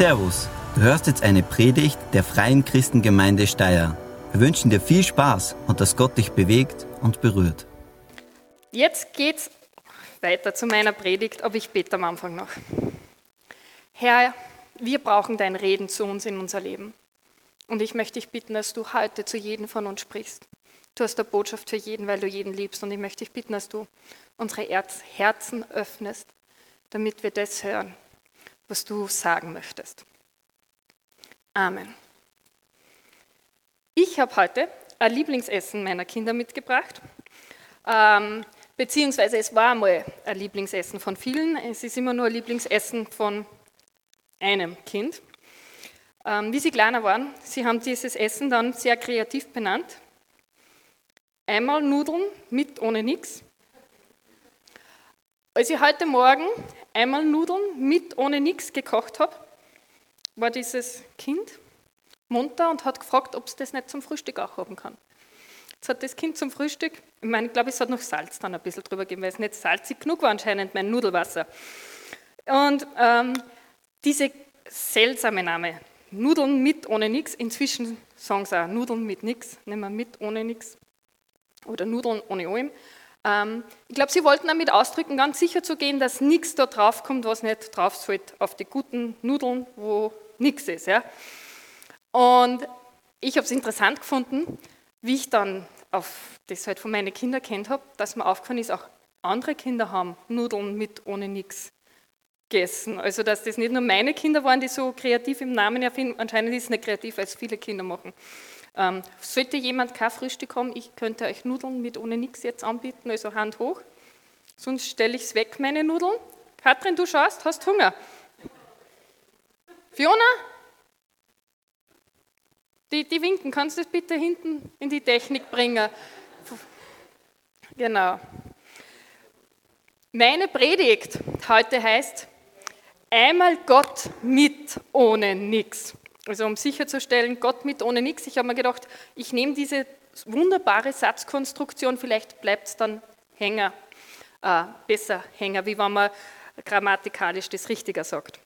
Servus, du hörst jetzt eine Predigt der Freien Christengemeinde Steyr. Wir wünschen dir viel Spaß und dass Gott dich bewegt und berührt. Jetzt geht's weiter zu meiner Predigt, aber ich bete am Anfang noch. Herr, wir brauchen dein Reden zu uns in unser Leben. Und ich möchte dich bitten, dass du heute zu jedem von uns sprichst. Du hast eine Botschaft für jeden, weil du jeden liebst. Und ich möchte dich bitten, dass du unsere Herzen öffnest, damit wir das hören, was du sagen möchtest. Amen. Ich habe heute ein Lieblingsessen meiner Kinder mitgebracht. Ähm, beziehungsweise es war einmal ein Lieblingsessen von vielen. Es ist immer nur ein Lieblingsessen von einem Kind. Ähm, wie sie kleiner waren, sie haben dieses Essen dann sehr kreativ benannt. Einmal Nudeln mit ohne nichts. Als ich heute Morgen einmal Nudeln mit ohne nichts gekocht habe, war dieses Kind munter und hat gefragt, ob es das nicht zum Frühstück auch haben kann. Jetzt hat das Kind zum Frühstück, ich meine, ich glaube, es hat noch Salz dann ein bisschen drüber gegeben, weil es nicht salzig genug war anscheinend, mein Nudelwasser. Und ähm, diese seltsame Name, Nudeln mit ohne nichts, inzwischen sagen sie auch Nudeln mit nichts, nehmen wir mit ohne nichts oder Nudeln ohne allem. Ähm, ich glaube, sie wollten damit ausdrücken, ganz sicher zu gehen, dass nichts da drauf kommt, was nicht drauf sollte, auf die guten Nudeln, wo nichts ist. Ja. Und ich habe es interessant gefunden, wie ich dann auf das halt von meinen Kindern kennt habe, dass mir aufgefallen ist, auch andere Kinder haben Nudeln mit ohne nichts gegessen. Also dass das nicht nur meine Kinder waren, die so kreativ im Namen erfinden, anscheinend ist es nicht kreativ, als viele Kinder machen. Ähm, sollte jemand kein Frühstück haben, ich könnte euch Nudeln mit ohne nichts jetzt anbieten, also Hand hoch. Sonst stelle ich es weg, meine Nudeln. Katrin, du schaust, hast Hunger. Fiona? Die, die winken, kannst du das bitte hinten in die Technik bringen? Genau. Meine Predigt heute heißt einmal Gott mit ohne nichts. Also um sicherzustellen, Gott mit ohne nichts. Ich habe mir gedacht, ich nehme diese wunderbare Satzkonstruktion, vielleicht bleibt es dann hänger, äh, besser hänger, wie wenn man grammatikalisch das richtiger sagt.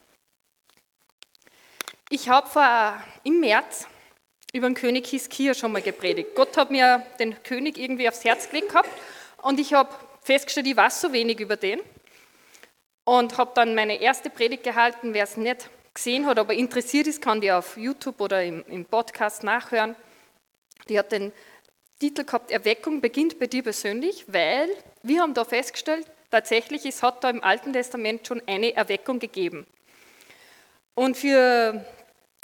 Ich habe vor, im März über den König Hiskia schon mal gepredigt. Gott hat mir den König irgendwie aufs Herz gelegt gehabt und ich habe festgestellt, ich weiß so wenig über den und habe dann meine erste Predigt gehalten. Wer es nicht gesehen hat, aber interessiert ist, kann die auf YouTube oder im, im Podcast nachhören. Die hat den Titel gehabt, Erweckung beginnt bei dir persönlich, weil wir haben da festgestellt, tatsächlich, es hat da im Alten Testament schon eine Erweckung gegeben. Und für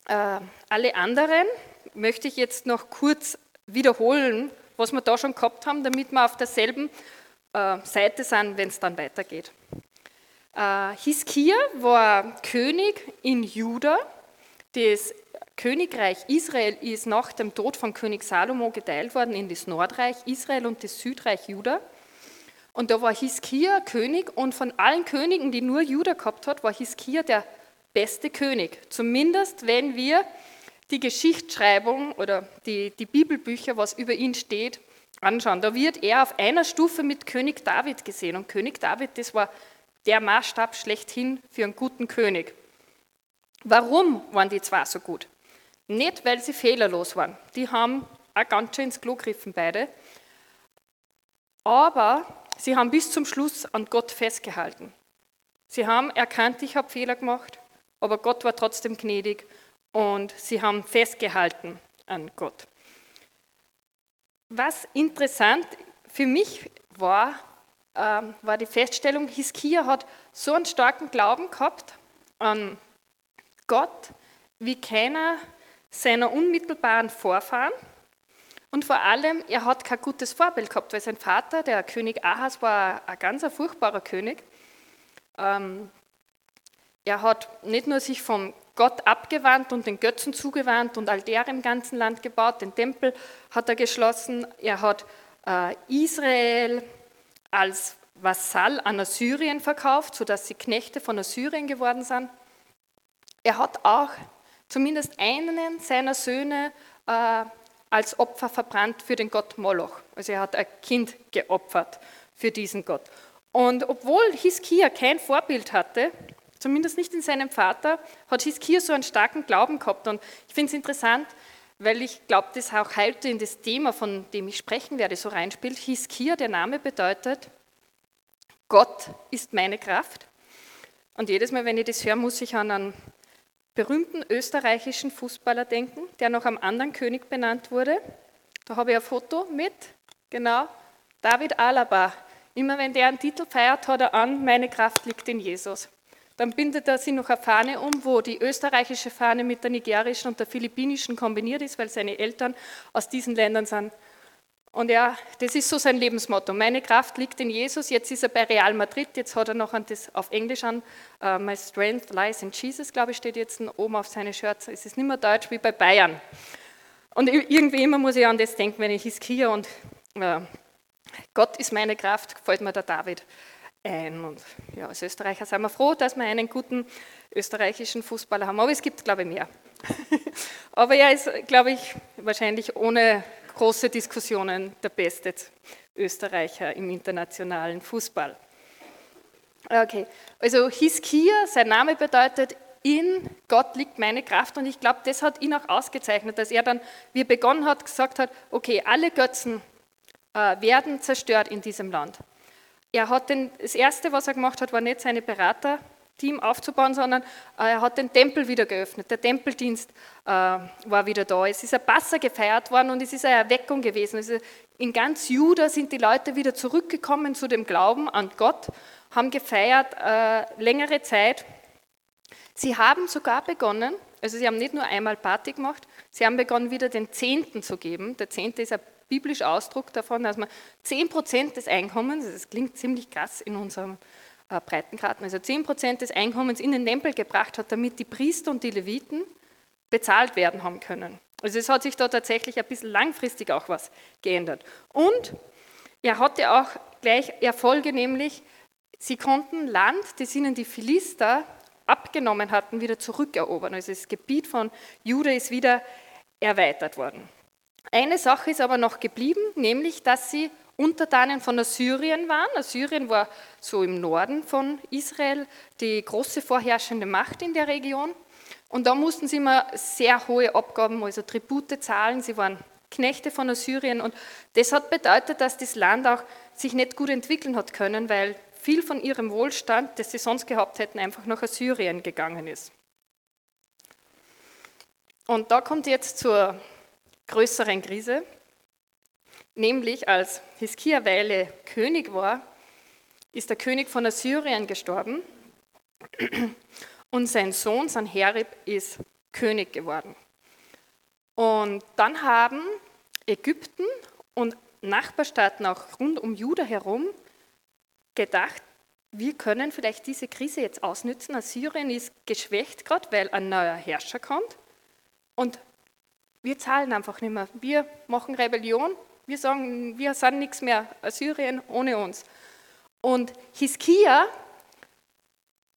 äh, alle anderen möchte ich jetzt noch kurz wiederholen, was wir da schon gehabt haben, damit wir auf derselben äh, Seite sind, wenn es dann weitergeht. Äh, Hiskia war König in Juda. Das Königreich Israel ist nach dem Tod von König Salomo geteilt worden in das Nordreich Israel und das Südreich Juda. Und da war Hiskia König und von allen Königen, die nur Juda gehabt hat, war Hiskia der beste König. Zumindest wenn wir die Geschichtsschreibung oder die, die Bibelbücher, was über ihn steht, anschauen. Da wird er auf einer Stufe mit König David gesehen. Und König David, das war der Maßstab schlechthin für einen guten König. Warum waren die zwei so gut? Nicht, weil sie fehlerlos waren. Die haben auch ganz schön ins Klo gegriffen, beide. Aber sie haben bis zum Schluss an Gott festgehalten. Sie haben erkannt, ich habe Fehler gemacht, aber Gott war trotzdem gnädig und sie haben festgehalten an Gott. Was interessant für mich war, ähm, war die Feststellung, Hiskia hat so einen starken Glauben gehabt an Gott wie keiner seiner unmittelbaren Vorfahren. Und vor allem, er hat kein gutes Vorbild gehabt, weil sein Vater, der König Ahas, war ein ganz furchtbarer König. Ähm, er hat nicht nur sich vom Gott abgewandt und den Götzen zugewandt und Altäre im ganzen Land gebaut, den Tempel hat er geschlossen, er hat äh, Israel als Vasall an Assyrien verkauft, sodass sie Knechte von Assyrien geworden sind. Er hat auch zumindest einen seiner Söhne äh, als Opfer verbrannt für den Gott Moloch. Also er hat ein Kind geopfert für diesen Gott. Und obwohl Hiskia kein Vorbild hatte, zumindest nicht in seinem Vater, hat Hiskia so einen starken Glauben gehabt. Und ich finde es interessant, weil ich glaube, das auch heute in das Thema, von dem ich sprechen werde, so reinspielt. Hiskia, der Name bedeutet, Gott ist meine Kraft. Und jedes Mal, wenn ich das höre, muss ich an einen berühmten österreichischen Fußballer denken, der nach einem anderen König benannt wurde. Da habe ich ein Foto mit, genau, David Alaba. Immer wenn der einen Titel feiert, hat er an, meine Kraft liegt in Jesus. Dann bindet er sich noch eine Fahne um, wo die österreichische Fahne mit der nigerischen und der philippinischen kombiniert ist, weil seine Eltern aus diesen Ländern sind. Und ja, das ist so sein Lebensmotto. Meine Kraft liegt in Jesus. Jetzt ist er bei Real Madrid. Jetzt hat er noch das auf Englisch an. Uh, My strength lies in Jesus, glaube ich, steht jetzt oben auf seine Shirts. Es ist nicht mehr deutsch wie bei Bayern. Und irgendwie immer muss ich an das denken, wenn ich Hiskia und uh, Gott ist meine Kraft, fällt mir der David ein. Und ja, als Österreicher sind wir froh, dass wir einen guten österreichischen Fußballer haben. Aber es gibt, glaube ich, mehr. Aber er ist, glaube ich, wahrscheinlich ohne große Diskussionen der beste Österreicher im internationalen Fußball. Okay, also Hiskia, sein Name bedeutet, in Gott liegt meine Kraft und ich glaube, das hat ihn auch ausgezeichnet, dass er dann, wie er begonnen hat, gesagt hat, okay, alle Götzen äh, werden zerstört in diesem Land. Er hat den, das Erste, was er gemacht hat, war nicht seine Berater Team aufzubauen, sondern äh, er hat den Tempel wieder geöffnet. Der Tempeldienst äh, war wieder da. Es ist ein Passer gefeiert worden und es ist eine Erweckung gewesen. Also in ganz Juda sind die Leute wieder zurückgekommen zu dem Glauben an Gott, haben gefeiert äh, längere Zeit. Sie haben sogar begonnen, also sie haben nicht nur einmal Party gemacht, sie haben begonnen, wieder den Zehnten zu geben. Der Zehnte ist ein biblischer Ausdruck davon, dass man 10% des Einkommens, das klingt ziemlich krass in unserem Breitengraden, also 10% des Einkommens in den Tempel gebracht hat, damit die Priester und die Leviten bezahlt werden haben können. Also es hat sich da tatsächlich ein bisschen langfristig auch was geändert. Und er hatte auch gleich Erfolge, nämlich sie konnten Land, das ihnen die Philister abgenommen hatten, wieder zurückerobern. Also das Gebiet von Juda ist wieder erweitert worden. Eine Sache ist aber noch geblieben, nämlich dass sie Untertanen von Assyrien waren. Assyrien war so im Norden von Israel die große vorherrschende Macht in der Region. Und da mussten sie immer sehr hohe Abgaben, also Tribute zahlen. Sie waren Knechte von Assyrien. Und das hat bedeutet, dass das Land auch sich nicht gut entwickeln hat können, weil viel von ihrem Wohlstand, das sie sonst gehabt hätten, einfach nach Assyrien gegangen ist. Und da kommt jetzt zur größeren Krise. Nämlich als Hiskia Weile König war, ist der König von Assyrien gestorben und sein Sohn Sanherib ist König geworden. Und dann haben Ägypten und Nachbarstaaten auch rund um Juda herum gedacht, wir können vielleicht diese Krise jetzt ausnützen. Assyrien ist geschwächt gerade, weil ein neuer Herrscher kommt. Und wir zahlen einfach nicht mehr. Wir machen Rebellion wir sagen, wir sind nichts mehr, Assyrien ohne uns. Und Hiskia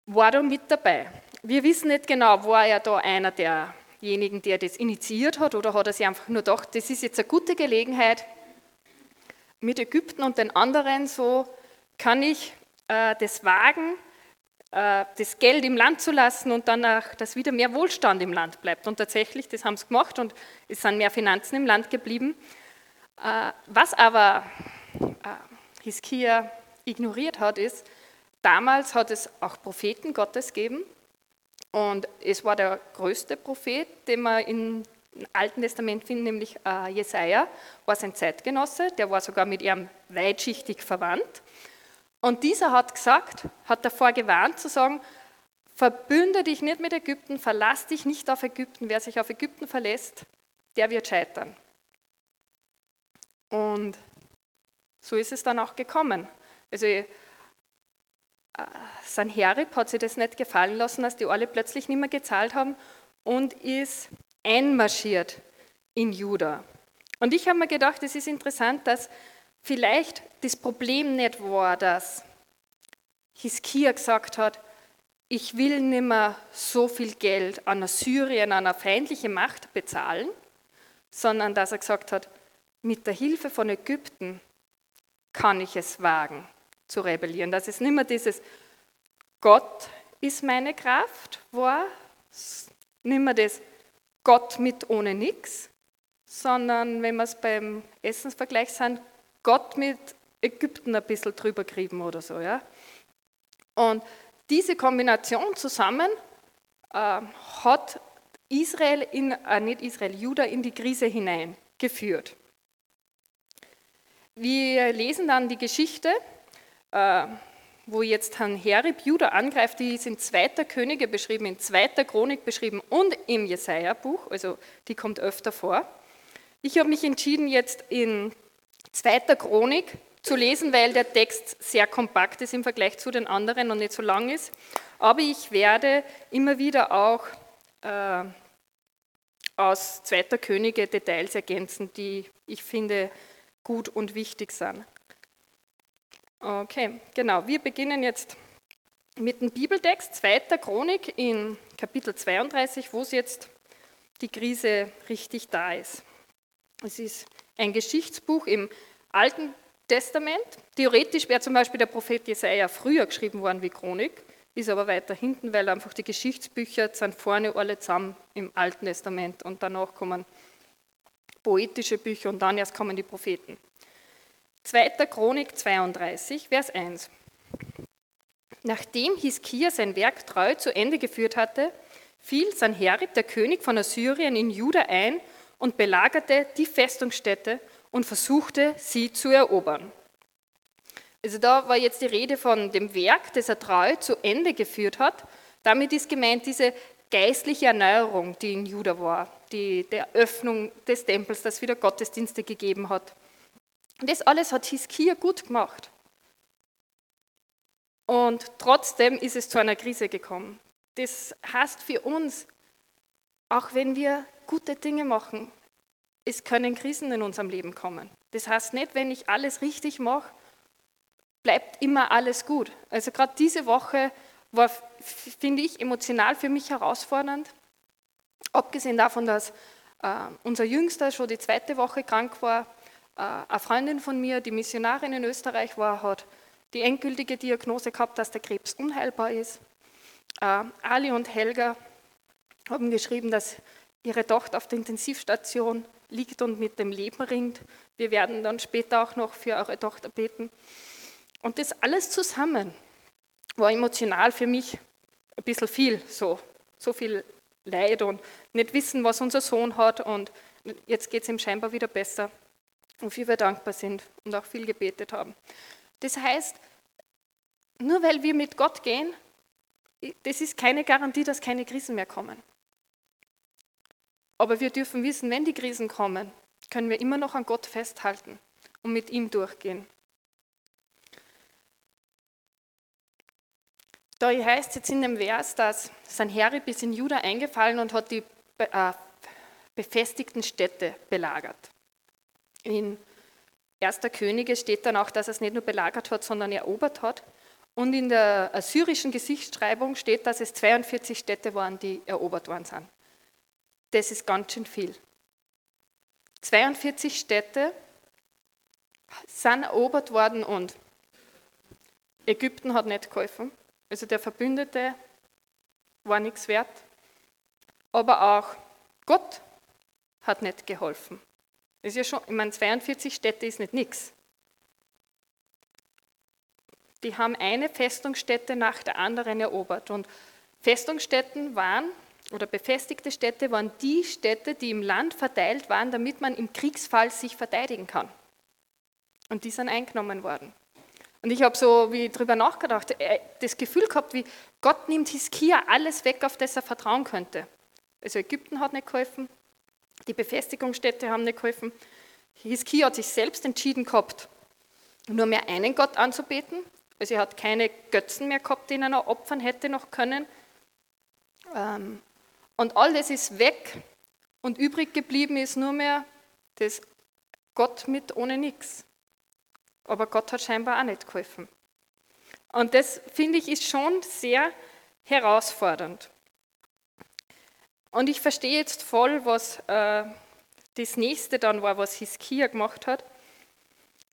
war da mit dabei. Wir wissen nicht genau, war er da einer derjenigen, der das initiiert hat, oder hat er sich einfach nur gedacht, das ist jetzt eine gute Gelegenheit, mit Ägypten und den anderen so kann ich äh, das wagen, äh, das Geld im Land zu lassen und danach, dass wieder mehr Wohlstand im Land bleibt. Und tatsächlich, das haben sie gemacht und es sind mehr Finanzen im Land geblieben. Äh, was aber äh, Hiskia ignoriert hat, ist, damals hat es auch Propheten Gottes gegeben und es war der größte Prophet, den man im Alten Testament findet, nämlich äh, Jesaja, war sein Zeitgenosse, der war sogar mit ihm weitschichtig verwandt. Und dieser hat gesagt, hat davor gewarnt zu sagen, verbünde dich nicht mit Ägypten, verlass dich nicht auf Ägypten. Wer sich auf Ägypten verlässt, der wird scheitern. Und so ist es dann auch gekommen. Also äh, Sanherib hat sich das nicht gefallen lassen, dass die alle plötzlich nicht mehr gezahlt haben und ist einmarschiert in Juda. Und ich habe mir gedacht, es ist interessant, dass vielleicht das Problem nicht war, dass Hiskia gesagt hat, ich will nicht mehr so viel Geld an Assyrien, an eine feindliche Macht bezahlen, sondern dass er gesagt hat, mit der Hilfe von Ägypten kann ich es wagen zu rebellieren. Das ist nicht mehr dieses Gott ist meine Kraft, war nicht mehr das Gott mit ohne nix, sondern wenn wir es beim Essensvergleich sind, Gott mit Ägypten ein bisschen drüber kriegen oder so. Ja? Und diese Kombination zusammen äh, hat Israel, in, äh, nicht Israel, Juda in die Krise hineingeführt. Wir lesen dann die Geschichte, äh, wo jetzt Herrn Herib Juda angreift, die ist in zweiter Könige beschrieben, in zweiter Chronik beschrieben und im Jesaja-Buch, also die kommt öfter vor. Ich habe mich entschieden, jetzt in zweiter Chronik zu lesen, weil der Text sehr kompakt ist im Vergleich zu den anderen und nicht so lang ist. Aber ich werde immer wieder auch äh, aus Zweiter Könige Details ergänzen, die ich finde gut und wichtig sind. Okay, genau. Wir beginnen jetzt mit dem Bibeltext, zweiter Chronik in Kapitel 32, wo es jetzt die Krise richtig da ist. Es ist ein Geschichtsbuch im Alten Testament. Theoretisch wäre zum Beispiel der Prophet Jesaja früher geschrieben worden wie Chronik, ist aber weiter hinten, weil einfach die Geschichtsbücher sind vorne alle zusammen im Alten Testament und danach kommen poetische Bücher und dann erst kommen die Propheten. 2. Chronik 32, Vers 1. Nachdem Hiskia sein Werk treu zu Ende geführt hatte, fiel Sanherib, der König von Assyrien, in Juda ein und belagerte die Festungsstätte und versuchte, sie zu erobern. Also da war jetzt die Rede von dem Werk, das er treu zu Ende geführt hat. Damit ist gemeint diese geistliche Erneuerung, die in Juda war, die der Öffnung des Tempels, das wieder Gottesdienste gegeben hat. Und das alles hat Hiskia gut gemacht. Und trotzdem ist es zu einer Krise gekommen. Das heißt für uns, auch wenn wir gute Dinge machen, es können Krisen in unserem Leben kommen. Das heißt nicht, wenn ich alles richtig mache, bleibt immer alles gut. Also gerade diese Woche war, finde ich, emotional für mich herausfordernd. Abgesehen davon, dass äh, unser Jüngster schon die zweite Woche krank war, äh, eine Freundin von mir, die Missionarin in Österreich war, hat die endgültige Diagnose gehabt, dass der Krebs unheilbar ist. Äh, Ali und Helga haben geschrieben, dass ihre Tochter auf der Intensivstation liegt und mit dem Leben ringt. Wir werden dann später auch noch für eure Tochter beten. Und das alles zusammen war emotional für mich ein bisschen viel, so, so viel Leid und nicht wissen, was unser Sohn hat und jetzt geht es ihm scheinbar wieder besser wofür wir dankbar sind und auch viel gebetet haben. Das heißt, nur weil wir mit Gott gehen, das ist keine Garantie, dass keine Krisen mehr kommen. Aber wir dürfen wissen, wenn die Krisen kommen, können wir immer noch an Gott festhalten und mit ihm durchgehen. Da heißt es jetzt in dem Vers, dass Sanherib ist in Juda eingefallen und hat die äh, befestigten Städte belagert. In 1. Könige steht dann auch, dass er es nicht nur belagert hat, sondern erobert hat. Und in der assyrischen Gesichtsschreibung steht, dass es 42 Städte waren, die erobert worden sind. Das ist ganz schön viel. 42 Städte sind erobert worden und Ägypten hat nicht geholfen. Also der Verbündete war nichts wert. Aber auch Gott hat nicht geholfen. Ist ja schon, ich meine, 42 Städte ist nicht nichts. Die haben eine Festungsstätte nach der anderen erobert. Und Festungsstätten waren, oder befestigte Städte waren die Städte, die im Land verteilt waren, damit man im Kriegsfall sich verteidigen kann. Und die sind eingenommen worden. Und ich habe so wie drüber nachgedacht, äh, das Gefühl gehabt, wie Gott nimmt Hiskia alles weg, auf das er vertrauen könnte. Also Ägypten hat nicht geholfen, die Befestigungsstätte haben nicht geholfen. Hiskia hat sich selbst entschieden gehabt, nur mehr einen Gott anzubeten. Also er hat keine Götzen mehr gehabt, denen er opfern hätte noch können. Ähm, und all das ist weg und übrig geblieben ist nur mehr das Gott mit ohne nichts. Aber Gott hat scheinbar auch nicht geholfen. Und das finde ich ist schon sehr herausfordernd. Und ich verstehe jetzt voll, was äh, das nächste dann war, was Hiskia gemacht hat.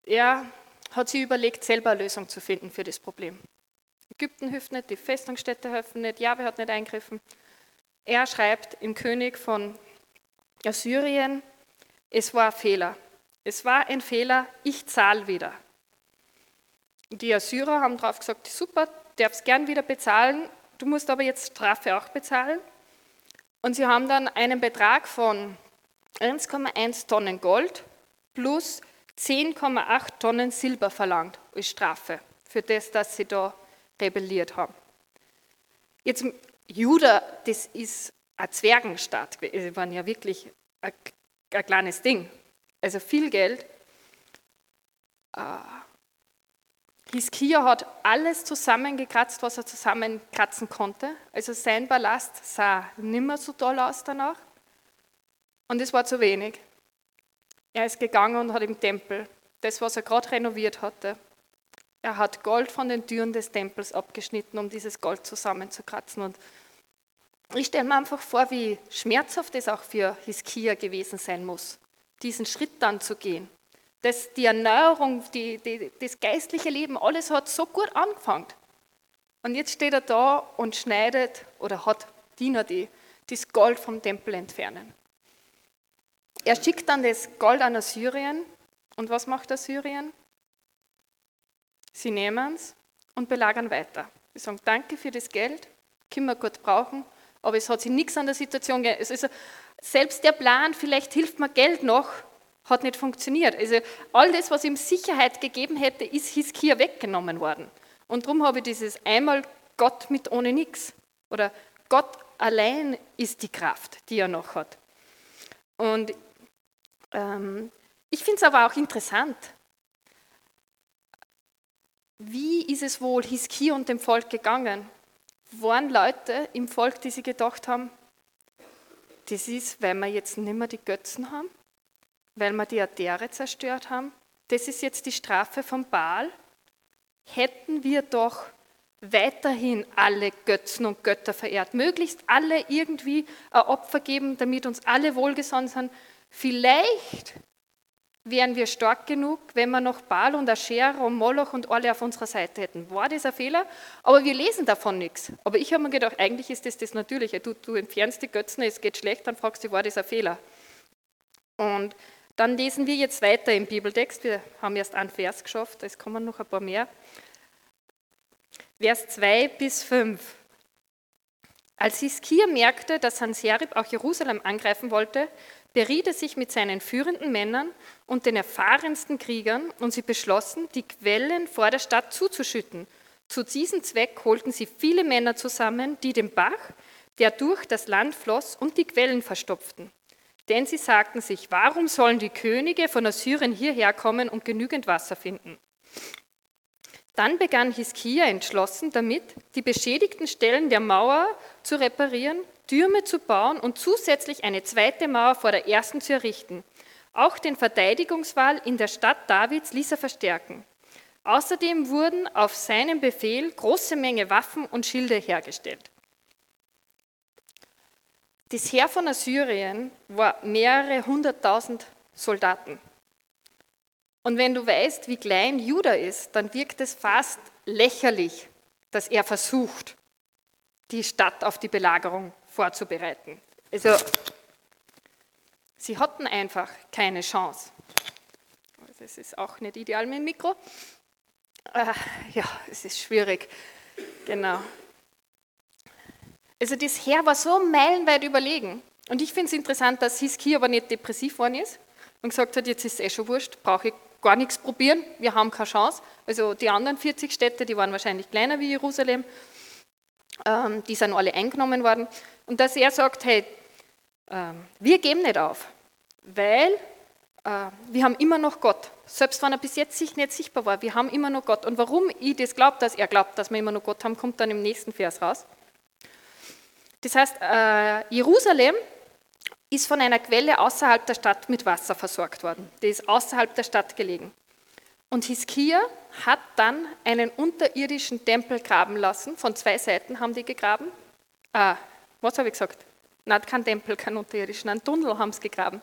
Er hat sich überlegt, selber eine Lösung zu finden für das Problem. Ägypten hilft nicht, die Festungsstädte helfen nicht, Jahwe hat nicht eingegriffen. Er schreibt im König von Assyrien, es war ein Fehler. Es war ein Fehler, ich zahle wieder. Die Assyrer haben darauf gesagt, super, darfst gern wieder bezahlen, du musst aber jetzt Strafe auch bezahlen. Und sie haben dann einen Betrag von 1,1 Tonnen Gold plus 10,8 Tonnen Silber verlangt als Strafe für das, dass sie da rebelliert haben. Jetzt, Juda, das ist eine Zwergenstadt, sie waren ja wirklich ein, ein kleines Ding, also viel Geld. Uh, Hiskia hat alles zusammengekratzt, was er zusammenkratzen konnte. Also sein Ballast sah nimmer so toll aus danach. Und es war zu wenig. Er ist gegangen und hat im Tempel das, was er gerade renoviert hatte, er hat Gold von den Türen des Tempels abgeschnitten, um dieses Gold zusammenzukratzen. Und ich stelle mir einfach vor, wie schmerzhaft es auch für Hiskia gewesen sein muss, diesen Schritt dann zu gehen das, die Erneuerung, die, die, das geistliche Leben, alles hat so gut angefangen. Und jetzt steht er da und schneidet oder hat Diener, die das Gold vom Tempel entfernen. Er schickt dann das Gold an Assyrien. Und was macht Assyrien? Sie nehmen es und belagern weiter. Sie sagen, danke für das Geld, können wir gut brauchen, aber es hat sich nichts an der Situation geändert. Also selbst der Plan, vielleicht hilft mir Geld noch, hat nicht funktioniert. Also all das, was ihm Sicherheit gegeben hätte, ist Hiskia weggenommen worden. Und darum habe ich dieses einmal Gott mit ohne nichts. Oder Gott allein ist die Kraft, die er noch hat. Und ähm, ich finde es aber auch interessant. Wie ist es wohl Hiskia und dem Volk gegangen? Waren Leute im Volk, die sich gedacht haben, das ist, weil wir jetzt nicht mehr die Götzen haben? weil wir die Altäre zerstört haben. Das ist jetzt die Strafe von Baal. Hätten wir doch weiterhin alle Götzen und Götter verehrt, möglichst alle irgendwie ein Opfer geben, damit uns alle wohlgesonnen sind. Vielleicht wären wir stark genug, wenn wir noch Baal und Asher und Moloch und alle auf unserer Seite hätten. War das ein Fehler? Aber wir lesen davon nichts. Aber ich habe mir gedacht, eigentlich ist das das Natürliche. Du, du entfernst die Götzen, es geht schlecht, dann fragst du, war das ein Fehler? Und dann lesen wir jetzt weiter im Bibeltext. Wir haben erst einen Vers geschafft, es kommen noch ein paar mehr. Vers 2 bis 5. Als Hiskia merkte, dass Sanserib auch Jerusalem angreifen wollte, beriet er sich mit seinen führenden Männern und den erfahrensten Kriegern und sie beschlossen, die Quellen vor der Stadt zuzuschütten. Zu diesem Zweck holten sie viele Männer zusammen, die den Bach, der durch das Land floss, und die Quellen verstopften. Denn sie sagten sich, warum sollen die Könige von Assyrien hierher kommen und genügend Wasser finden? Dann begann Hiskia entschlossen damit, die beschädigten Stellen der Mauer zu reparieren, Türme zu bauen und zusätzlich eine zweite Mauer vor der ersten zu errichten. Auch den Verteidigungswall in der Stadt Davids ließ er verstärken. Außerdem wurden auf seinen Befehl große Menge Waffen und Schilde hergestellt. Das Heer von Assyrien war mehrere hunderttausend Soldaten. Und wenn du weißt, wie klein Juda ist, dann wirkt es fast lächerlich, dass er versucht, die Stadt auf die Belagerung vorzubereiten. Also, sie hatten einfach keine Chance. Das ist auch nicht ideal mit dem Mikro. Äh, ja, es ist schwierig. Genau. Also das Heer war so meilenweit überlegen. Und ich finde es interessant, dass Hiskia aber nicht depressiv geworden ist und gesagt hat, jetzt ist es eh schon wurscht, brauche ich gar nichts probieren, wir haben keine Chance. Also die anderen 40 Städte, die waren wahrscheinlich kleiner wie Jerusalem, die sind alle eingenommen worden. Und dass er sagt, hey, äh, wir geben nicht auf, weil äh, wir haben immer noch Gott. Selbst wenn er bis jetzt nicht sichtbar war, wir haben immer noch Gott. Und warum ich das glaube, dass er glaubt, dass wir immer noch Gott haben, kommt dann im nächsten Vers raus. Das heißt, äh, Jerusalem ist von einer Quelle außerhalb der Stadt mit Wasser versorgt worden. Die ist außerhalb der Stadt gelegen. Und Hiskia hat dann einen unterirdischen Tempel graben lassen. Von zwei Seiten haben die gegraben. Ah, was habe ich gesagt? Nein, kein Tempel, kein unterirdischen, einen Tunnel haben sie gegraben.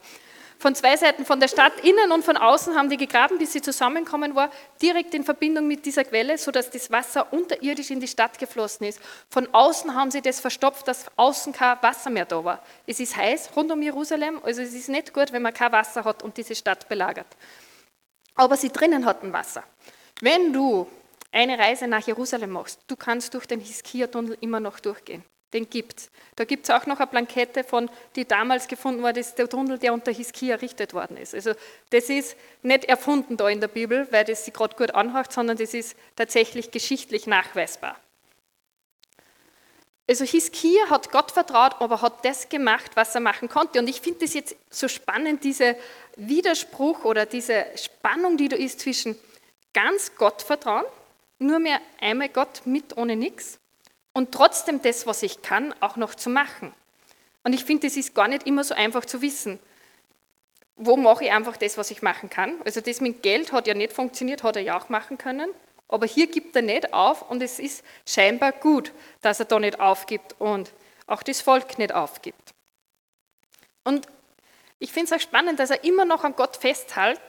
Von zwei Seiten, von der Stadt innen und von außen haben die gegraben, bis sie zusammenkommen war, direkt in Verbindung mit dieser Quelle, sodass das Wasser unterirdisch in die Stadt geflossen ist. Von außen haben sie das verstopft, dass außen kein Wasser mehr da war. Es ist heiß rund um Jerusalem, also es ist nicht gut, wenn man kein Wasser hat und diese Stadt belagert. Aber sie drinnen hatten Wasser. Wenn du eine Reise nach Jerusalem machst, du kannst durch den Hiskia-Tunnel immer noch durchgehen. Den gibt es. Da gibt es auch noch eine Plankette von, die damals gefunden wurde, ist der Tunnel, der unter Hiskia errichtet worden ist. Also das ist nicht erfunden da in der Bibel, weil das sich gerade gut anhört, sondern das ist tatsächlich geschichtlich nachweisbar. Also Hiskia hat Gott vertraut, aber hat das gemacht, was er machen konnte. Und ich finde das jetzt so spannend, diese Widerspruch oder diese Spannung, die da ist zwischen ganz Gott vertrauen, nur mehr einmal Gott mit ohne nichts und trotzdem das, was ich kann, auch noch zu machen. Und ich finde, das ist gar nicht immer so einfach zu wissen. Wo mache ich einfach das, was ich machen kann? Also das mit Geld hat ja nicht funktioniert, hat er ja auch machen können. Aber hier gibt er nicht auf und es ist scheinbar gut, dass er da nicht aufgibt und auch das Volk nicht aufgibt. Und ich finde es auch spannend, dass er immer noch an Gott festhält,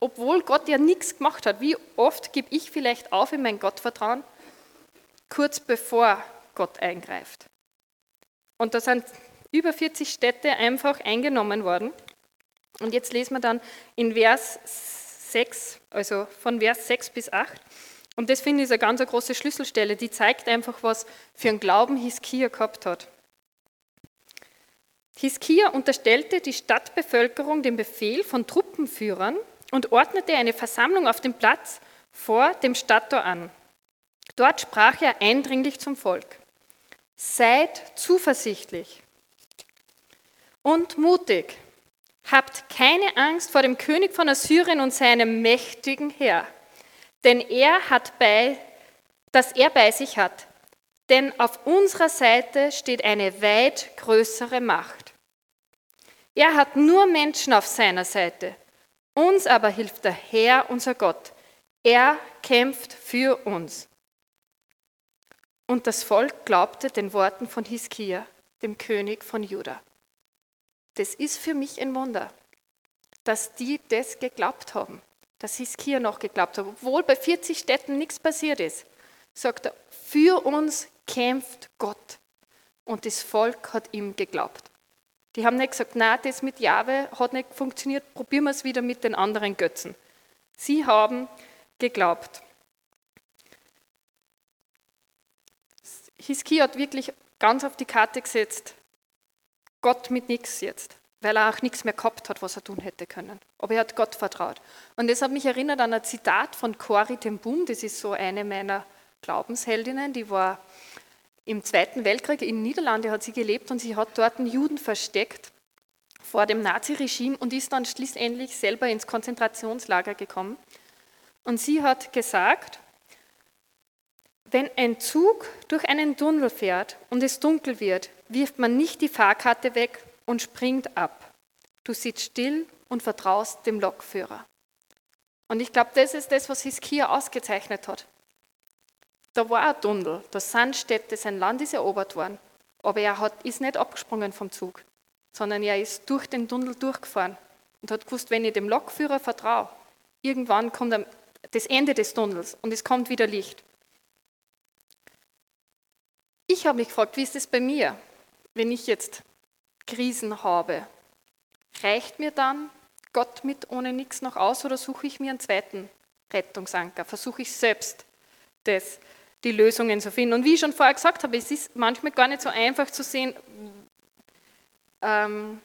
obwohl Gott ja nichts gemacht hat. Wie oft gebe ich vielleicht auf in mein Gottvertrauen kurz bevor Gott eingreift. Und da sind über 40 Städte einfach eingenommen worden. Und jetzt lesen wir dann in Vers 6, also von Vers 6 bis 8. Und das finde ich eine ganz große Schlüsselstelle, die zeigt einfach, was für einen Glauben Hiskia gehabt hat. Hiskia unterstellte die Stadtbevölkerung den Befehl von Truppenführern und ordnete eine Versammlung auf dem Platz vor dem Stadttor an. Dort sprach er eindringlich zum Volk. Seid zuversichtlich und mutig. Habt keine Angst vor dem König von Assyrien und seinem mächtigen Heer, denn er hat bei, das er bei sich hat. Denn auf unserer Seite steht eine weit größere Macht. Er hat nur Menschen auf seiner Seite. Uns aber hilft der Herr, unser Gott. Er kämpft für uns. Und das Volk glaubte den Worten von Hiskia, dem König von Juda. Das ist für mich ein Wunder, dass die das geglaubt haben, dass Hiskia noch geglaubt hat. Obwohl bei 40 Städten nichts passiert ist, sagt er, für uns kämpft Gott. Und das Volk hat ihm geglaubt. Die haben nicht gesagt, na, das mit Jahwe hat nicht funktioniert, probieren wir es wieder mit den anderen Götzen. Sie haben geglaubt. Hiskia hat wirklich ganz auf die Karte gesetzt, Gott mit nichts jetzt, weil er auch nichts mehr gehabt hat, was er tun hätte können. Aber er hat Gott vertraut. Und das hat mich erinnert an ein Zitat von Corrie ten Boom, das ist so eine meiner Glaubensheldinnen, die war im Zweiten Weltkrieg in den Niederlanden, hat sie gelebt und sie hat dort einen Juden versteckt vor dem Naziregime und ist dann schließlich selber ins Konzentrationslager gekommen. Und sie hat gesagt, wenn ein Zug durch einen Tunnel fährt und es dunkel wird, wirft man nicht die Fahrkarte weg und springt ab. Du sitzt still und vertraust dem Lokführer. Und ich glaube, das ist das, was Hiskia ausgezeichnet hat. Da war ein Tunnel, da sind Städte, sein Land ist erobert worden. Aber er hat, ist nicht abgesprungen vom Zug, sondern er ist durch den Tunnel durchgefahren und hat gewusst, wenn ich dem Lokführer vertraue, irgendwann kommt das Ende des Tunnels und es kommt wieder Licht. Ich habe mich gefragt, wie ist es bei mir, wenn ich jetzt Krisen habe? Reicht mir dann Gott mit ohne nichts noch aus oder suche ich mir einen zweiten Rettungsanker? Versuche ich selbst das, die Lösungen zu finden? Und wie ich schon vorher gesagt habe, es ist manchmal gar nicht so einfach zu sehen, ähm,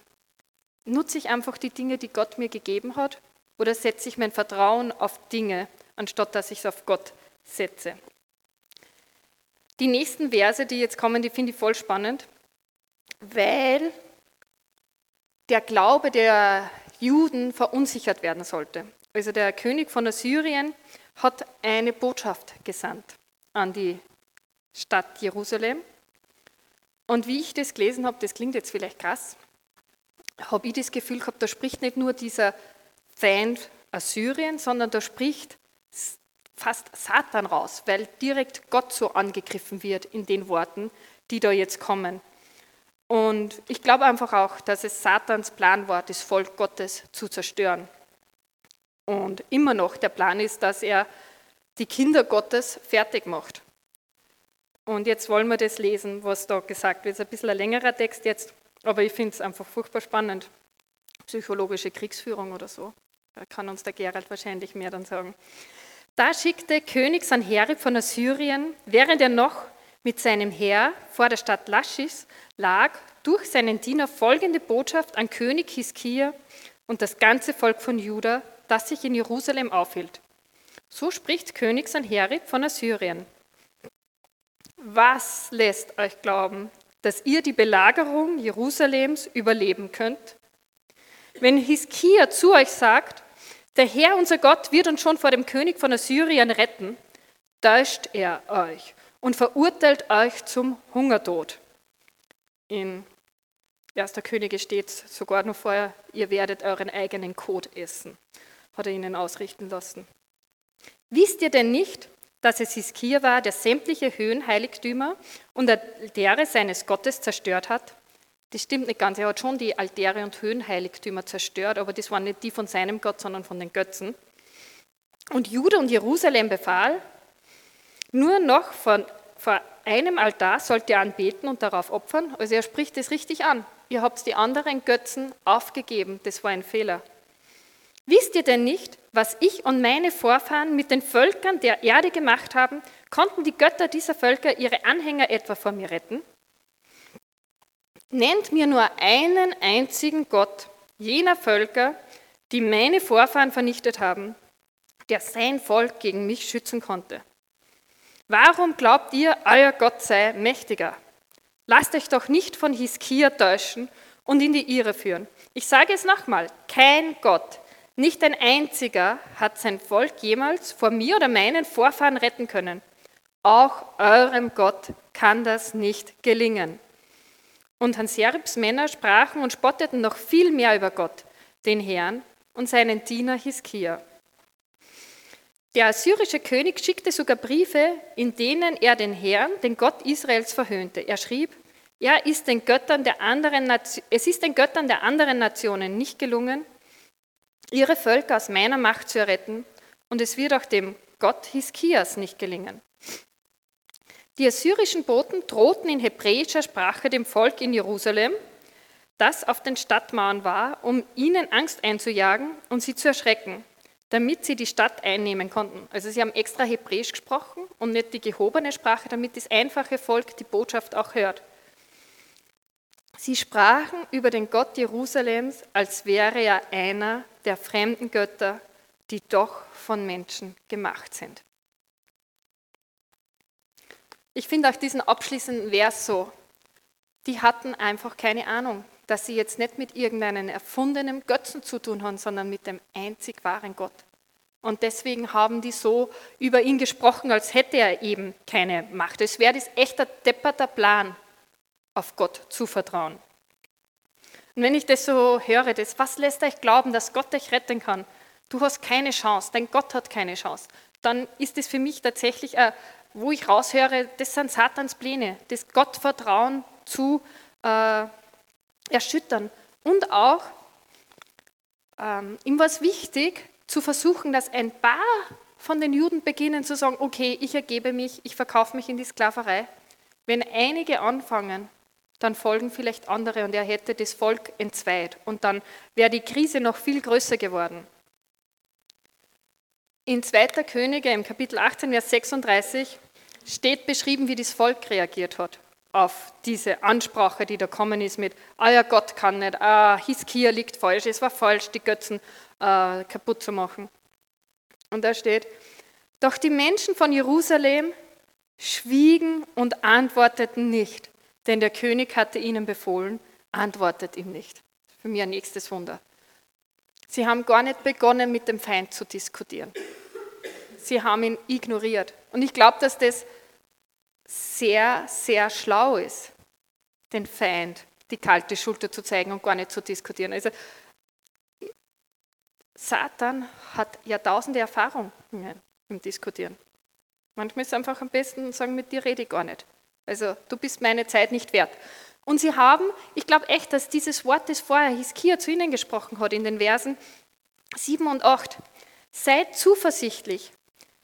nutze ich einfach die Dinge, die Gott mir gegeben hat, oder setze ich mein Vertrauen auf Dinge, anstatt dass ich es auf Gott setze? Die nächsten Verse, die jetzt kommen, die finde ich voll spannend, weil der Glaube der Juden verunsichert werden sollte. Also der König von Assyrien hat eine Botschaft gesandt an die Stadt Jerusalem. Und wie ich das gelesen habe, das klingt jetzt vielleicht krass, habe ich das Gefühl gehabt, da spricht nicht nur dieser Feind Assyrien, sondern da spricht fast Satan raus, weil direkt Gott so angegriffen wird in den Worten, die da jetzt kommen. Und ich glaube einfach auch, dass es Satans Plan war, das Volk Gottes zu zerstören. Und immer noch der Plan ist, dass er die Kinder Gottes fertig macht. Und jetzt wollen wir das lesen, was da gesagt wird. Es ist ein bisschen ein längerer Text jetzt, aber ich finde es einfach furchtbar spannend. Psychologische Kriegsführung oder so. Da kann uns der Gerald wahrscheinlich mehr dann sagen. Da schickte König Sanherib von Assyrien, während er noch mit seinem Heer vor der Stadt Laschis lag, durch seinen Diener folgende Botschaft an König Hiskia und das ganze Volk von Juda, das sich in Jerusalem aufhielt. So spricht König Sanherib von Assyrien. Was lässt euch glauben, dass ihr die Belagerung Jerusalems überleben könnt? Wenn Hiskia zu euch sagt, der Herr, unser Gott, wird uns schon vor dem König von Assyrien retten, täuscht er euch und verurteilt euch zum Hungertod. In 1. Könige steht sogar noch vorher, ihr werdet euren eigenen Kot essen, hat er ihnen ausrichten lassen. Wisst ihr denn nicht, dass es Hiskia war, der sämtliche Höhenheiligtümer und Altäre seines Gottes zerstört hat? Das stimmt nicht ganz. Er hat schon die Altäre und Höhenheiligtümer zerstört, aber das waren nicht die von seinem Gott, sondern von den Götzen. Und Juda und Jerusalem befahl, nur noch von, vor einem Altar sollt ihr anbeten und darauf opfern. Also er spricht das richtig an. Ihr habt die anderen Götzen aufgegeben. Das war ein Fehler. Wisst ihr denn nicht, was ich und meine Vorfahren mit den Völkern der Erde gemacht haben? Konnten die Götter dieser Völker ihre Anhänger etwa vor mir retten? Nennt mir nur einen einzigen Gott jener Völker, die meine Vorfahren vernichtet haben, der sein Volk gegen mich schützen konnte. Warum glaubt ihr, euer Gott sei mächtiger? Lasst euch doch nicht von Hiskia täuschen und in die Irre führen. Ich sage es nochmal, kein Gott, nicht ein einziger hat sein Volk jemals vor mir oder meinen Vorfahren retten können. Auch eurem Gott kann das nicht gelingen. Und Hanseribs Männer sprachen und spotteten noch viel mehr über Gott, den Herrn und seinen Diener Hiskia. Der assyrische König schickte sogar Briefe, in denen er den Herrn, den Gott Israels, verhöhnte. Er schrieb, er ist den Göttern der anderen es ist den Göttern der anderen Nationen nicht gelungen, ihre Völker aus meiner Macht zu erretten, und es wird auch dem Gott Hiskias nicht gelingen. Die assyrischen Boten drohten in hebräischer Sprache dem Volk in Jerusalem, das auf den Stadtmauern war, um ihnen Angst einzujagen und sie zu erschrecken, damit sie die Stadt einnehmen konnten. Also sie haben extra Hebräisch gesprochen und nicht die gehobene Sprache, damit das einfache Volk die Botschaft auch hört. Sie sprachen über den Gott Jerusalems, als wäre er einer der fremden Götter, die doch von Menschen gemacht sind. Ich finde auch diesen abschließenden Vers so. Die hatten einfach keine Ahnung, dass sie jetzt nicht mit irgendeinem erfundenen Götzen zu tun haben, sondern mit dem einzig wahren Gott. Und deswegen haben die so über ihn gesprochen, als hätte er eben keine Macht. Es wäre das echter depperter Plan, auf Gott zu vertrauen. Und wenn ich das so höre, das, was lässt euch glauben, dass Gott euch retten kann? Du hast keine Chance, dein Gott hat keine Chance. Dann ist es für mich tatsächlich ein wo ich raushöre, das sind Satans Pläne, das Gottvertrauen zu äh, erschüttern. Und auch, ähm, ihm war es wichtig, zu versuchen, dass ein paar von den Juden beginnen zu sagen, okay, ich ergebe mich, ich verkaufe mich in die Sklaverei. Wenn einige anfangen, dann folgen vielleicht andere und er hätte das Volk entzweit und dann wäre die Krise noch viel größer geworden. In 2. Könige im Kapitel 18, Vers 36 steht beschrieben, wie das Volk reagiert hat auf diese Ansprache, die da kommen ist mit, ah ja, Gott kann nicht, ah, Hiskia liegt falsch, es war falsch, die Götzen äh, kaputt zu machen. Und da steht, doch die Menschen von Jerusalem schwiegen und antworteten nicht, denn der König hatte ihnen befohlen, antwortet ihm nicht. Für mich ein nächstes Wunder. Sie haben gar nicht begonnen, mit dem Feind zu diskutieren. Sie haben ihn ignoriert. Und ich glaube, dass das sehr, sehr schlau ist, den Feind die kalte Schulter zu zeigen und gar nicht zu diskutieren. Also Satan hat Jahrtausende Erfahrung im Diskutieren. Manchmal ist es einfach am besten sagen, mit dir rede ich gar nicht. Also du bist meine Zeit nicht wert. Und sie haben, ich glaube echt, dass dieses Wort, das vorher Hiskia zu ihnen gesprochen hat in den Versen 7 und 8, seid zuversichtlich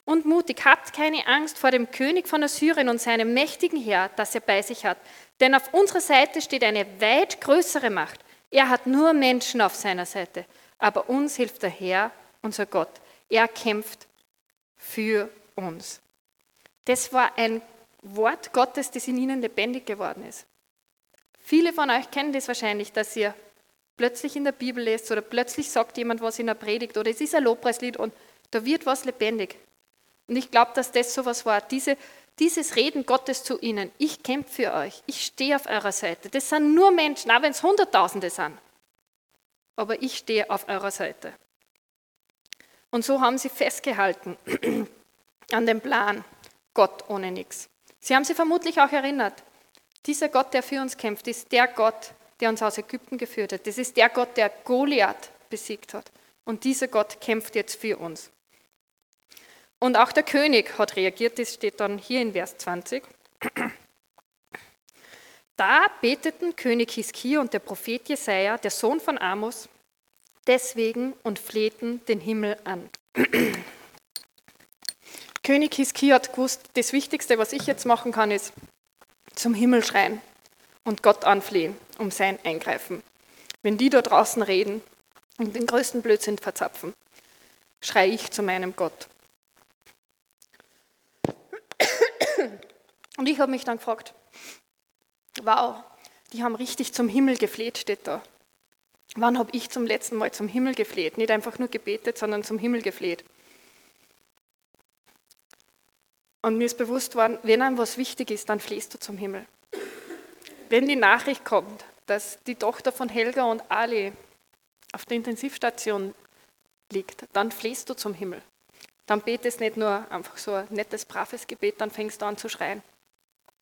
und mutig, habt keine Angst vor dem König von Assyrien und seinem mächtigen Heer, das er bei sich hat. Denn auf unserer Seite steht eine weit größere Macht. Er hat nur Menschen auf seiner Seite. Aber uns hilft der Herr, unser Gott. Er kämpft für uns. Das war ein Wort Gottes, das in ihnen lebendig geworden ist. Viele von euch kennen das wahrscheinlich, dass ihr plötzlich in der Bibel lest oder plötzlich sagt jemand was in der Predigt oder es ist ein Lobpreislied und da wird was lebendig. Und ich glaube, dass das so was war. Diese, dieses Reden Gottes zu ihnen, ich kämpfe für euch, ich stehe auf eurer Seite. Das sind nur Menschen, auch wenn es Hunderttausende sind. Aber ich stehe auf eurer Seite. Und so haben sie festgehalten an dem Plan, Gott ohne nichts. Sie haben sich vermutlich auch erinnert, dieser Gott, der für uns kämpft, ist der Gott, der uns aus Ägypten geführt hat. Das ist der Gott, der Goliath besiegt hat. Und dieser Gott kämpft jetzt für uns. Und auch der König hat reagiert, das steht dann hier in Vers 20. Da beteten König Hiskia und der Prophet Jesaja, der Sohn von Amos, deswegen und flehten den Himmel an. König Hiskia hat gewusst, das Wichtigste, was ich jetzt machen kann, ist, zum Himmel schreien und Gott anflehen um sein Eingreifen. Wenn die da draußen reden und den größten Blödsinn verzapfen, schreie ich zu meinem Gott. Und ich habe mich dann gefragt, wow, die haben richtig zum Himmel gefleht, steht da. Wann habe ich zum letzten Mal zum Himmel gefleht? Nicht einfach nur gebetet, sondern zum Himmel gefleht. Und mir ist bewusst worden, wenn einem was wichtig ist, dann flehst du zum Himmel. Wenn die Nachricht kommt, dass die Tochter von Helga und Ali auf der Intensivstation liegt, dann flehst du zum Himmel. Dann betest nicht nur einfach so ein nettes, braves Gebet, dann fängst du an zu schreien.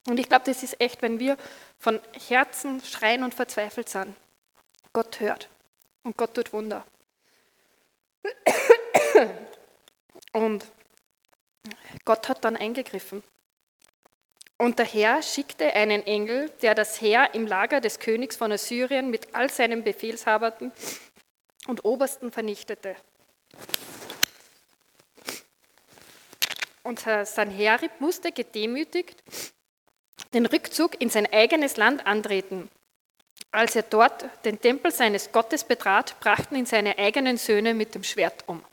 Und ich glaube, das ist echt, wenn wir von Herzen schreien und verzweifelt sind. Gott hört und Gott tut Wunder. Und Gott hat dann eingegriffen. Und der Herr schickte einen Engel, der das Heer im Lager des Königs von Assyrien mit all seinen Befehlshabern und Obersten vernichtete. Und Sanherib musste gedemütigt den Rückzug in sein eigenes Land antreten. Als er dort den Tempel seines Gottes betrat, brachten ihn seine eigenen Söhne mit dem Schwert um.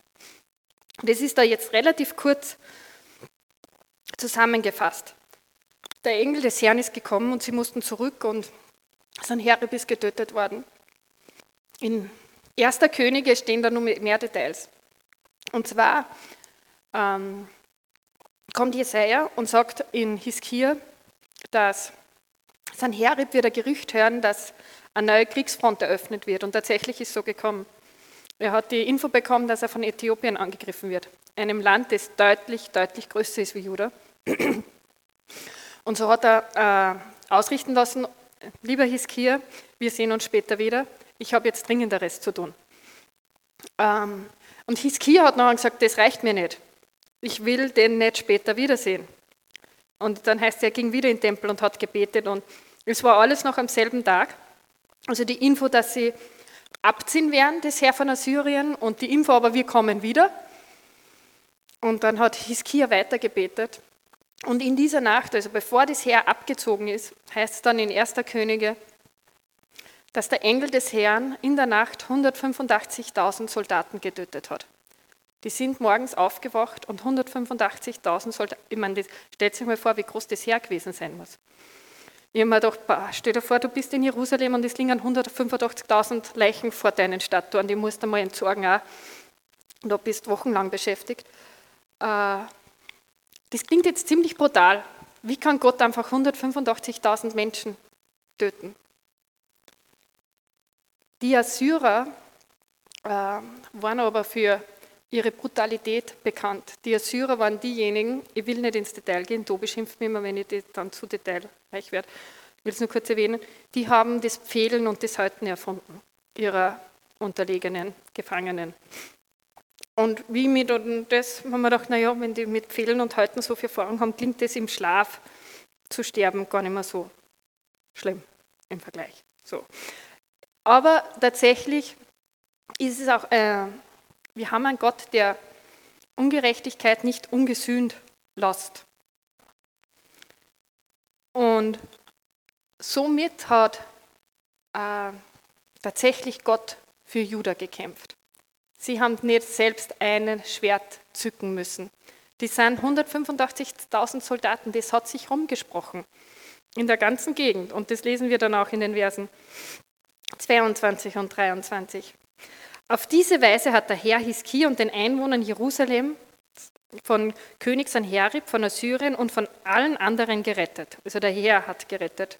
Das ist da jetzt relativ kurz zusammengefasst. Der Engel des Herrn ist gekommen und sie mussten zurück und Sanherib ist getötet worden. In Erster Könige stehen da nur mehr Details. Und zwar ähm, kommt Jesaja und sagt in Hiskia, dass Sanherib wird ein Gerücht hören, dass eine neue Kriegsfront eröffnet wird. Und tatsächlich ist so gekommen. Er hat die Info bekommen, dass er von Äthiopien angegriffen wird, einem Land, das deutlich, deutlich größer ist wie Juda. Und so hat er äh, ausrichten lassen, lieber Hiskia, wir sehen uns später wieder, ich habe jetzt Dringenderes zu tun. Ähm, und Hiskia hat noch gesagt, das reicht mir nicht. Ich will den nicht später wiedersehen. Und dann heißt es, er ging wieder in den Tempel und hat gebetet und es war alles noch am selben Tag. Also die Info, dass sie abziehen werden, das Herr von Assyrien und die Info, aber wir kommen wieder. Und dann hat Hiskia weiter gebetet. Und in dieser Nacht, also bevor das Heer abgezogen ist, heißt es dann in 1. Könige, dass der Engel des Herrn in der Nacht 185.000 Soldaten getötet hat. Die sind morgens aufgewacht und 185.000 Soldaten, ich meine, stellt sich mal vor, wie groß das Heer gewesen sein muss. Ich habe mir gedacht, boah, stell dir vor, du bist in Jerusalem und es liegen 185.000 Leichen vor deinen Statuen, die musst du mal entsorgen auch. Und da bist wochenlang beschäftigt. Äh, das klingt jetzt ziemlich brutal. Wie kann Gott einfach 185.000 Menschen töten? Die Assyrer äh, waren aber für ihre Brutalität bekannt. Die Assyrer waren diejenigen, ich will nicht ins Detail gehen, Tobi schimpft mir immer, wenn ich dann zu detailreich werde, ich will es nur kurz erwähnen, die haben das Pfählen und das Halten erfunden, ihrer unterlegenen Gefangenen. Und wie mit das, haben wir gedacht, naja, wenn die mit Pfählen und Halten so viel Erfahrung haben, klingt das im Schlaf zu sterben gar nicht mehr so schlimm. im Vergleich. So. Aber tatsächlich ist es auch, äh, wir haben einen Gott, der Ungerechtigkeit nicht ungesühnt lässt. Und somit hat äh, tatsächlich Gott für Juda gekämpft. Sie haben nicht selbst ein Schwert zücken müssen. Die sind 185.000 Soldaten, das hat sich rumgesprochen in der ganzen Gegend. Und das lesen wir dann auch in den Versen 22 und 23. Auf diese Weise hat der Herr Hiskia und den Einwohnern Jerusalem von König Sanherib, von Assyrien und von allen anderen gerettet. Also der Herr hat gerettet,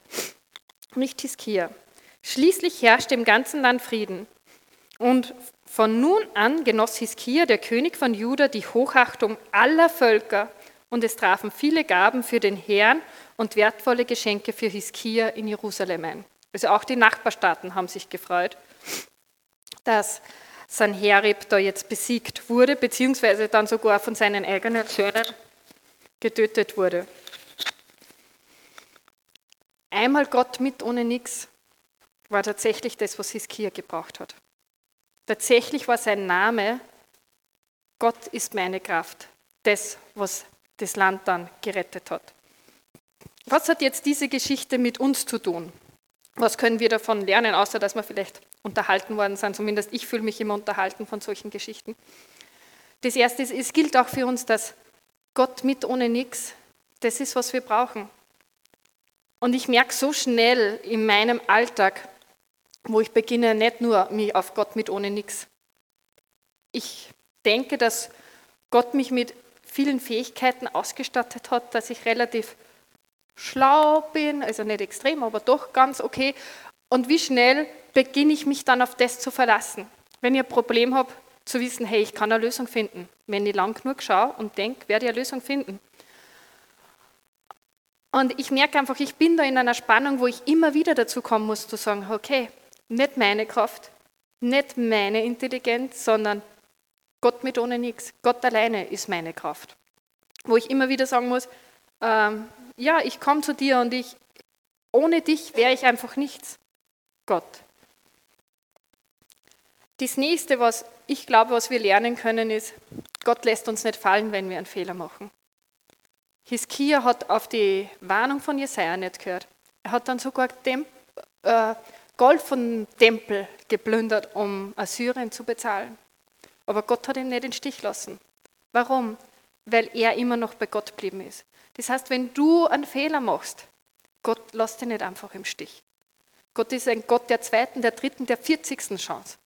nicht Hiskia. Schließlich herrschte im ganzen Land Frieden. Und von nun an genoss Hiskia, der König von Juda, die Hochachtung aller Völker und es trafen viele Gaben für den Herrn und wertvolle Geschenke für Hiskia in Jerusalem ein. Also auch die Nachbarstaaten haben sich gefreut, dass Sanherib da jetzt besiegt wurde, beziehungsweise dann sogar von seinen eigenen Söhnen getötet wurde. Einmal Gott mit ohne nichts war tatsächlich das, was Hiskia gebraucht hat. Tatsächlich war sein Name, Gott ist meine Kraft, das, was das Land dann gerettet hat. Was hat jetzt diese Geschichte mit uns zu tun? Was können wir davon lernen, außer dass wir vielleicht unterhalten worden sind? Zumindest ich fühle mich immer unterhalten von solchen Geschichten. Das Erste ist, es gilt auch für uns, dass Gott mit ohne nichts, das ist, was wir brauchen. Und ich merke so schnell in meinem Alltag, wo ich beginne, nicht nur mich auf Gott mit ohne nichts. Ich denke, dass Gott mich mit vielen Fähigkeiten ausgestattet hat, dass ich relativ schlau bin, also nicht extrem, aber doch ganz okay. Und wie schnell beginne ich mich dann auf das zu verlassen? Wenn ich ein Problem habe, zu wissen, hey, ich kann eine Lösung finden. Wenn ich lang genug schaue und denke, werde ich eine Lösung finden. Und ich merke einfach, ich bin da in einer Spannung, wo ich immer wieder dazu kommen muss, zu sagen, okay, nicht meine Kraft, nicht meine Intelligenz, sondern Gott mit ohne nichts. Gott alleine ist meine Kraft. Wo ich immer wieder sagen muss, ähm, ja, ich komme zu dir und ich, ohne dich wäre ich einfach nichts. Gott. Das nächste, was ich glaube, was wir lernen können, ist, Gott lässt uns nicht fallen, wenn wir einen Fehler machen. Hiskia hat auf die Warnung von Jesaja nicht gehört. Er hat dann sogar Temp äh, Gold vom Tempel geplündert, um Assyrien zu bezahlen. Aber Gott hat ihn nicht in den Stich lassen. Warum? Weil er immer noch bei Gott geblieben ist. Das heißt, wenn du einen Fehler machst, Gott lässt dich nicht einfach im Stich. Gott ist ein Gott der zweiten, der dritten, der vierzigsten Chance.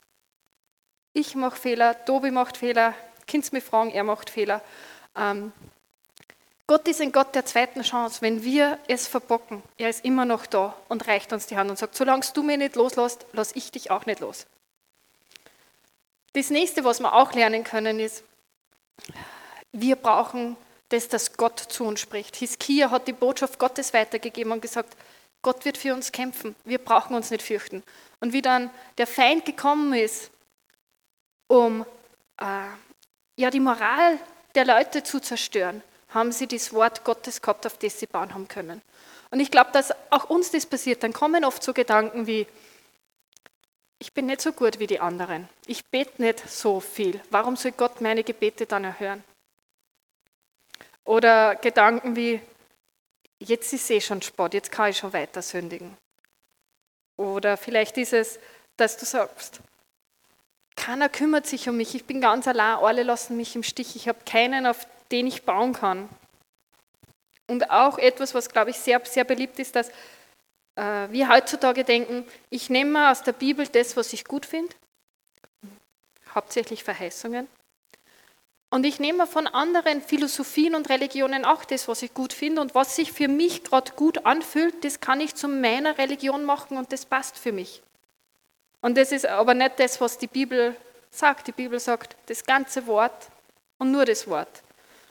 Ich mache Fehler, Tobi macht Fehler, Kind mich fragen, er macht Fehler. Ähm, Gott ist ein Gott der zweiten Chance. Wenn wir es verbocken, er ist immer noch da und reicht uns die Hand und sagt, solange du mich nicht loslässt, lass ich dich auch nicht los. Das nächste, was wir auch lernen können, ist, wir brauchen das, dass Gott zu uns spricht. Hiskia hat die Botschaft Gottes weitergegeben und gesagt, Gott wird für uns kämpfen, wir brauchen uns nicht fürchten. Und wie dann der Feind gekommen ist, um äh, ja, die Moral der Leute zu zerstören, haben sie das Wort Gottes gehabt, auf das sie bauen haben können. Und ich glaube, dass auch uns das passiert. Dann kommen oft so Gedanken wie, ich bin nicht so gut wie die anderen. Ich bete nicht so viel. Warum soll Gott meine Gebete dann erhören? Oder Gedanken wie, jetzt ist eh schon Sport, jetzt kann ich schon weiter sündigen. Oder vielleicht ist es, dass du sagst, keiner kümmert sich um mich, ich bin ganz allein, alle lassen mich im Stich, ich habe keinen, auf den ich bauen kann. Und auch etwas, was, glaube ich, sehr, sehr beliebt ist, dass äh, wir heutzutage denken, ich nehme aus der Bibel das, was ich gut finde, hauptsächlich Verheißungen, und ich nehme von anderen Philosophien und Religionen auch das, was ich gut finde und was sich für mich gerade gut anfühlt, das kann ich zu meiner Religion machen und das passt für mich. Und das ist aber nicht das, was die Bibel sagt. Die Bibel sagt das ganze Wort und nur das Wort.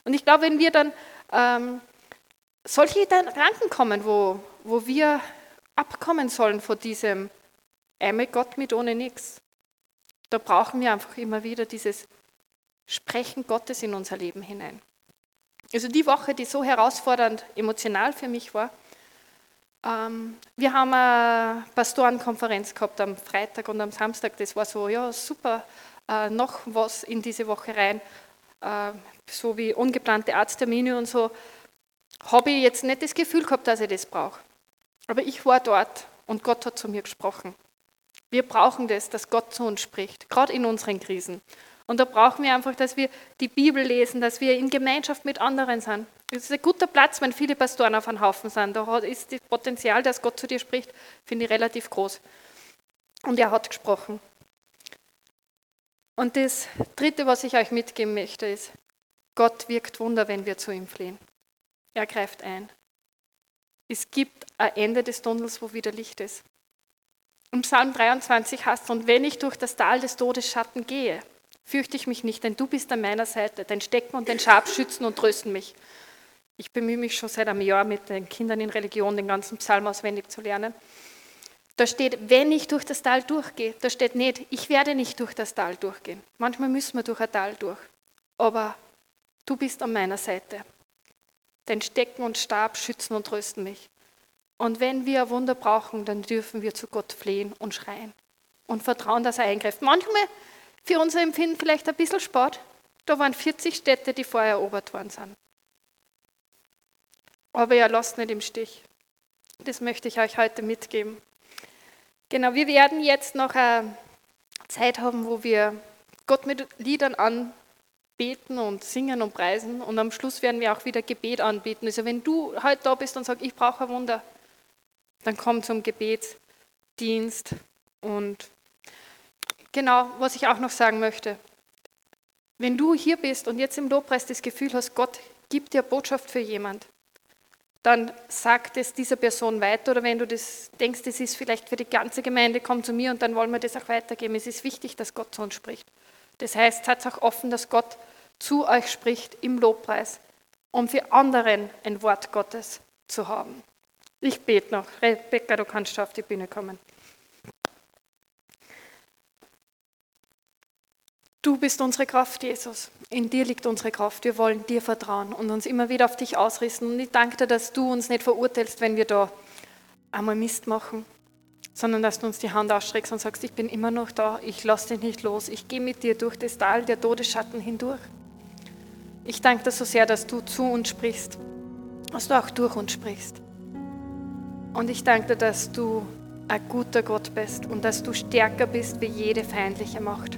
Und ich glaube, wenn wir dann ähm, solche Gedanken kommen, wo, wo wir abkommen sollen von diesem einmal Gott mit ohne nichts, da brauchen wir einfach immer wieder dieses Sprechen Gottes in unser Leben hinein. Also die Woche, die so herausfordernd emotional für mich war, Ähm, wir haben eine Pastorenkonferenz gehabt am Freitag und am Samstag. Das war so, ja, super, äh, noch was in diese Woche rein, äh, so wie ungeplante Arzttermine und so. Habe ich jetzt nicht das Gefühl gehabt, dass ich das brauche. Aber ich war dort und Gott hat zu mir gesprochen. Wir brauchen das, dass Gott zu uns spricht, gerade in unseren Krisen. Und da brauchen wir einfach, dass wir die Bibel lesen, dass wir in Gemeinschaft mit anderen sind. Es ist ein guter Platz, wenn viele Pastoren auf einem Haufen sind. Da ist das Potenzial, dass Gott zu dir spricht, finde ich relativ groß. Und er hat gesprochen. Und das Dritte, was ich euch mitgeben möchte, ist, Gott wirkt Wunder, wenn wir zu ihm fliehen. Er greift ein. Es gibt ein Ende des Tunnels, wo wieder Licht ist. Im Psalm 23 heißt es, und wenn ich durch das Tal des Todesschatten gehe, fürchte ich mich nicht, denn du bist an meiner Seite. Dein Stecken und dein Schab schützen und trösten mich. Ich bemühe mich schon seit einem Jahr mit den Kindern in Religion, den ganzen Psalm auswendig zu lernen. Da steht, wenn ich durch das Tal durchgehe. Da steht nicht, ich werde nicht durch das Tal durchgehen. Manchmal müssen wir durch ein Tal durch. Aber du bist an meiner Seite. Dein Stecken und Stab schützen und trösten mich. Und wenn wir ein Wunder brauchen, dann dürfen wir zu Gott flehen und schreien und vertrauen, dass er eingreift. Manchmal für unser Empfinden vielleicht ein bisschen Sport. Da waren 40 Städte, die vorher erobert worden sind. Aber er lasst nicht im Stich. Das möchte ich euch heute mitgeben. Genau, wir werden jetzt noch eine Zeit haben, wo wir Gott mit Liedern anbeten und singen und preisen. Und am Schluss werden wir auch wieder Gebet anbieten. Also wenn du heute da bist und sagst, ich brauche ein Wunder, dann komm zum Gebetsdienst und Genau, was ich auch noch sagen möchte. Wenn du hier bist und jetzt im Lobpreis das Gefühl hast, Gott gibt dir Botschaft für jemand, dann sag es dieser Person weiter oder wenn du das denkst, das ist vielleicht für die ganze Gemeinde, komm zu mir und dann wollen wir das auch weitergeben. Es ist wichtig, dass Gott zu uns spricht. Das heißt, seid auch offen, dass Gott zu euch spricht im Lobpreis, um für anderen ein Wort Gottes zu haben. Ich bete noch. Rebecca, du kannst auf die Bühne kommen. Du bist unsere Kraft, Jesus. In dir liegt unsere Kraft. Wir wollen dir vertrauen und uns immer wieder auf dich ausrichten. Und ich danke dir, dass du uns nicht verurteilst, wenn wir da einmal Mist machen, sondern dass du uns die Hand ausstreckst und sagst, ich bin immer noch da, ich lasse dich nicht los, ich gehe mit dir durch das Tal der Todesschatten hindurch. Ich danke dir so sehr, dass du zu uns sprichst, dass du auch durch uns sprichst. Und ich danke dir, dass du ein guter Gott bist und dass du stärker bist wie jede feindliche Macht.